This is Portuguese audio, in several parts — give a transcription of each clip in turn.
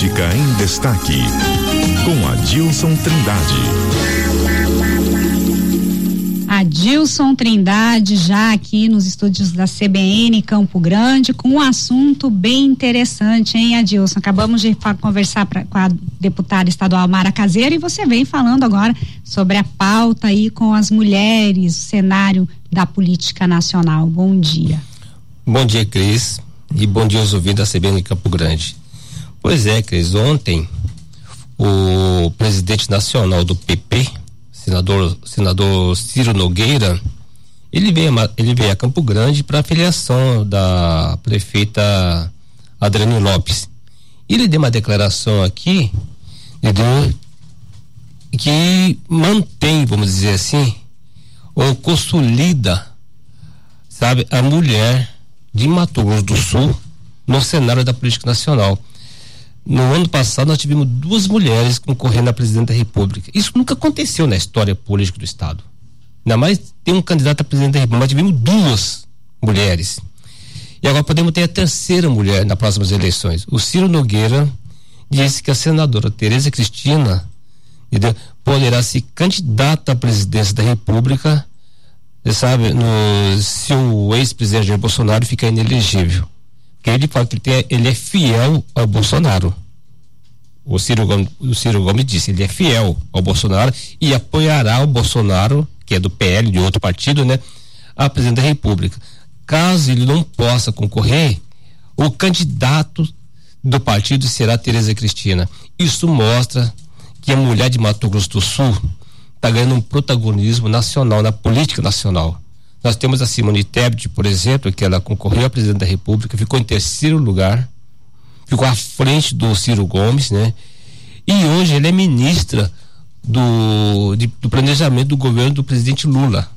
Política em Destaque, com Adilson Trindade. Adilson Trindade, já aqui nos estúdios da CBN Campo Grande, com um assunto bem interessante, hein, Adilson? Acabamos de conversar pra, com a deputada estadual Mara Caseira e você vem falando agora sobre a pauta aí com as mulheres, o cenário da política nacional. Bom dia. Bom dia, Cris, e bom dia aos ouvintes da CBN Campo Grande. Pois é, Cris, ontem o presidente nacional do PP, senador, senador Ciro Nogueira, ele veio, ele veio a Campo Grande para a filiação da prefeita Adriane Lopes. Ele deu uma declaração aqui? Que mantém, vamos dizer assim, ou consolida, sabe, a mulher de Mato Grosso do Sul no cenário da política nacional. No ano passado nós tivemos duas mulheres concorrendo a presidente da República. Isso nunca aconteceu na história política do Estado. Ainda mais tem um candidato a presidente da República. Nós tivemos duas mulheres. E agora podemos ter a terceira mulher nas próximas eleições. O Ciro Nogueira disse que a senadora Tereza Cristina entendeu, poderá se candidata à presidência da República, sabe, no, se o ex-presidente Jair Bolsonaro ficar inelegível. Porque ele fala que ele, tem, ele é fiel ao Bolsonaro. O Ciro, Gomes, o Ciro Gomes disse, ele é fiel ao Bolsonaro e apoiará o Bolsonaro, que é do PL, de outro partido, né, a presidente da República. Caso ele não possa concorrer, o candidato do partido será Tereza Cristina. Isso mostra que a mulher de Mato Grosso do Sul está ganhando um protagonismo nacional, na política nacional. Nós temos a Simone Tebet, por exemplo, que ela concorreu a presidente da República, ficou em terceiro lugar, ficou à frente do Ciro Gomes, né? E hoje ela é ministra do, de, do planejamento do governo do presidente Lula.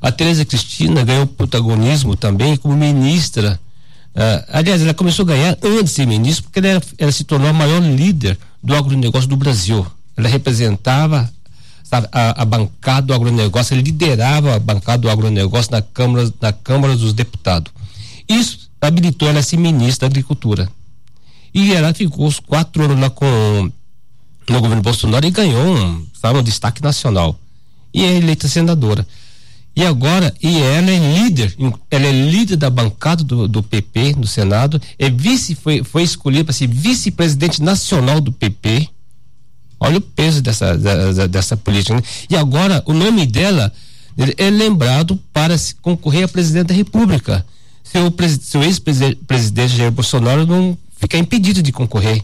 A Tereza Cristina ganhou protagonismo também como ministra. Uh, aliás, ela começou a ganhar antes de ser ministra, porque ela, ela se tornou a maior líder do agronegócio do Brasil. Ela representava sabe, a, a bancada do agronegócio, liderava a bancada do agronegócio na Câmara, na Câmara dos Deputados. Isso habilitou ela a ser ministra da Agricultura. E ela ficou os quatro anos lá com no governo Bolsonaro e ganhou um, sabe, um destaque nacional. E é eleita senadora. E agora, e ela é líder, ela é líder da bancada do, do PP no Senado, é vice, foi, foi escolhida para ser vice-presidente nacional do PP Olha o peso dessa, dessa, dessa política. Né? E agora o nome dela é lembrado para concorrer a presidente da República. Se o, se o ex-presidente Jair Bolsonaro não ficar impedido de concorrer.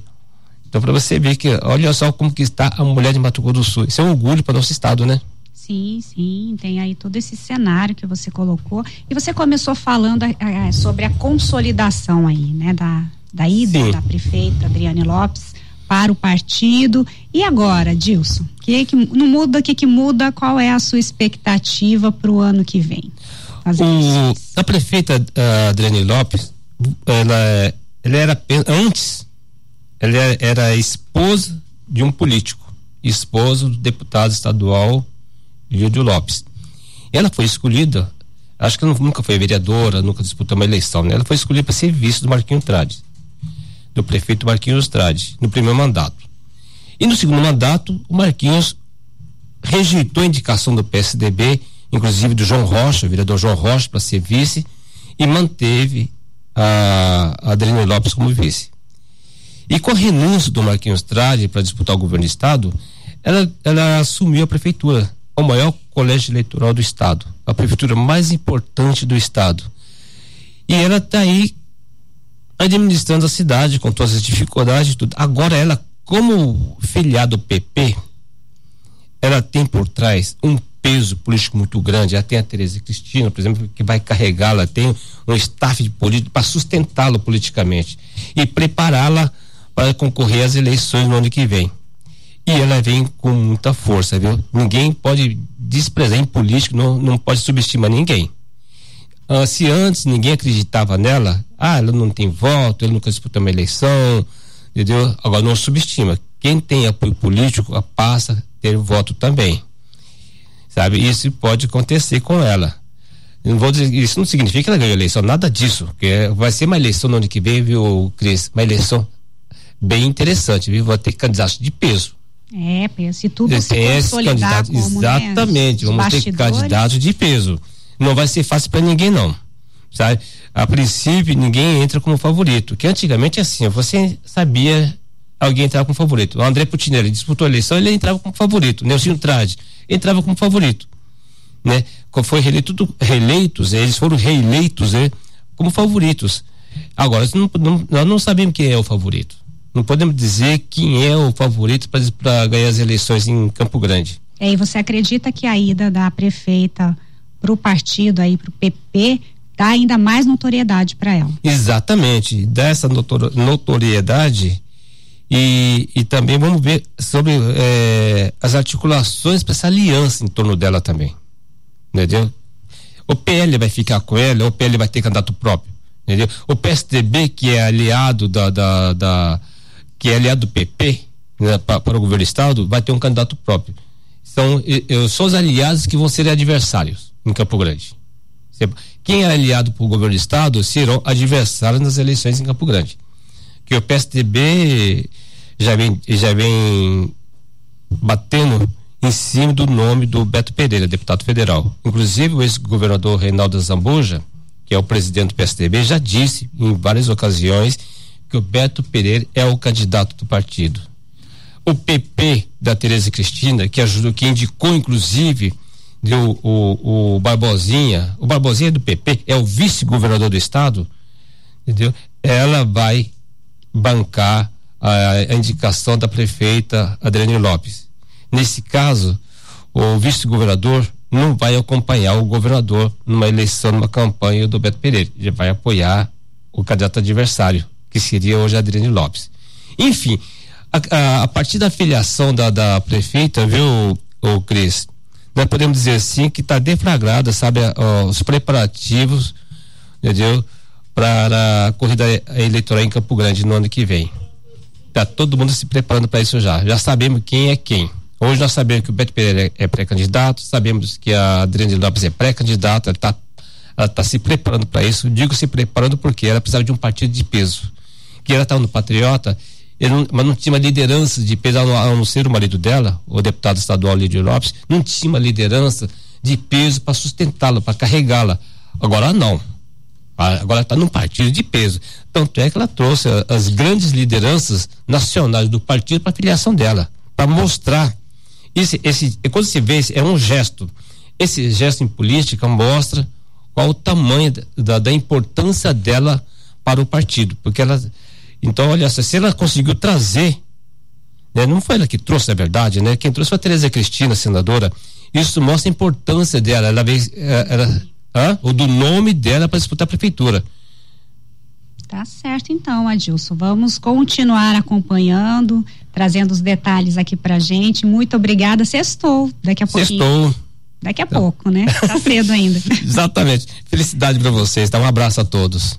Então, para você ver que, olha só como que está a mulher de Mato Grosso do Sul. Isso é um orgulho para nosso estado, né? Sim, sim, tem aí todo esse cenário que você colocou. E você começou falando é, sobre a consolidação aí, né, da, da ida sim. da prefeita Adriane Lopes para o partido. E agora, Dilson? Que que não muda? O que, que muda? Qual é a sua expectativa para o ano que vem? O, a prefeita Adriane Lopes, ela, ela era antes, ela era esposa de um político, esposa do deputado estadual Lídio Lopes. Ela foi escolhida, acho que nunca foi vereadora, nunca disputou uma eleição, né? Ela foi escolhida para ser vice do Marquinhos Trades do prefeito Marquinhos Trade, no primeiro mandato. E no segundo mandato, o Marquinhos rejeitou a indicação do PSDB, inclusive do João Rocha, vereador João Rocha, para ser vice, e manteve a Adriane Lopes como vice. E com a renúncia do Marquinhos Trade para disputar o governo do Estado, ela, ela assumiu a prefeitura, o maior colégio eleitoral do Estado, a prefeitura mais importante do Estado. E ela está aí administrando a cidade com todas as dificuldades e tudo. Agora ela, como filiado do PP, ela tem por trás um peso político muito grande. Ela tem a Tereza Cristina, por exemplo, que vai carregá-la, tem um staff de político para sustentá-la politicamente e prepará-la para concorrer às eleições no ano que vem. E ela vem com muita força, viu? Ninguém pode desprezar em político, não, não pode subestimar ninguém. Ah, se antes ninguém acreditava nela, ah, ela não tem voto, ela nunca disputou uma eleição, entendeu? Agora não subestima. Quem tem apoio político passa a ter voto também. Sabe? Isso pode acontecer com ela. Não vou dizer, isso não significa que ela ganhou a eleição, nada disso. Porque vai ser uma eleição no ano que vem, viu, Cris? Uma eleição bem interessante, viu? Vai ter candidatos de peso. É, se tudo se consolidar como, né, Exatamente, né, vamos ter candidatos de peso. Não vai ser fácil para ninguém, não. Sabe? A princípio, ninguém entra como favorito. Que antigamente assim, você sabia alguém entrava como favorito. O André Putinelli disputou a eleição, ele entrava como favorito. Nelson Trade entrava como favorito. Né? Foi reeleito, reeleitos, eles foram reeleitos né? como favoritos. Agora, não, não, nós não sabemos quem é o favorito. Não podemos dizer quem é o favorito para ganhar as eleições em Campo Grande. É, e você acredita que a ida da prefeita para o partido aí, para o PP, dá ainda mais notoriedade para ela? Exatamente. Dá essa notor notoriedade e, e também vamos ver sobre é, as articulações para essa aliança em torno dela também. Entendeu? O PL vai ficar com ela, o PL vai ter candidato próprio. Entendeu? O PSDB, que é aliado da, da, da que é aliado do PP né, para, o governo do estado, vai ter um candidato próprio. São, eu, sou os aliados que vão ser adversários em Campo Grande. Quem é aliado para o governo do estado serão adversários nas eleições em Campo Grande. Que o PSDB já vem, já vem batendo em cima do nome do Beto Pereira, deputado federal. Inclusive, o ex-governador Reinaldo Zambuja, que é o presidente do PSDB, já disse em várias ocasiões que o Beto Pereira é o candidato do partido. O PP da Tereza Cristina, que ajudou, que indicou inclusive deu o, o Barbosinha, o Barbosinha do PP é o vice-governador do estado, entendeu? Ela vai bancar a, a indicação da prefeita Adriane Lopes. Nesse caso, o vice-governador não vai acompanhar o governador numa eleição, numa campanha do Beto Pereira. Ele vai apoiar o candidato adversário, que seria hoje Adriane Lopes. Enfim, a, a, a partir da filiação da, da prefeita, viu, o Cris, nós podemos dizer assim que está deflagrada, sabe, ó, os preparativos, entendeu? Para a corrida eleitoral em Campo Grande no ano que vem. Tá todo mundo se preparando para isso já. Já sabemos quem é quem. Hoje nós sabemos que o Beto Pereira é, pré-candidato, sabemos que a Adriane Lopes é pré-candidata, ela está ela tá se preparando para isso. Digo se preparando porque ela precisava de um partido de peso que ela estava no Patriota, não, mas não tinha uma liderança de peso, a não ser o marido dela, o deputado estadual Lídio Lopes, não tinha uma liderança de peso para sustentá-la, para carregá-la. Agora não. Agora está num partido de peso. Tanto é que ela trouxe as grandes lideranças nacionais do partido para a filiação dela, para mostrar. Esse, esse, quando se vê, é um gesto. Esse gesto em política mostra qual o tamanho da, da importância dela para o partido, porque ela então, olha, se ela conseguiu trazer, né, não foi ela que trouxe, a verdade, né? Quem trouxe foi a Tereza Cristina, senadora. Isso mostra a importância dela. Ela veio, eh, ela, ela, o do nome dela para disputar a prefeitura. Tá certo, então, Adilson. Vamos continuar acompanhando, trazendo os detalhes aqui pra gente. Muito obrigada. Sextou, daqui a pouquinho. Sextou. Daqui a então. pouco, né? Tá cedo ainda. Exatamente. Felicidade para vocês. Tá? Um abraço a todos.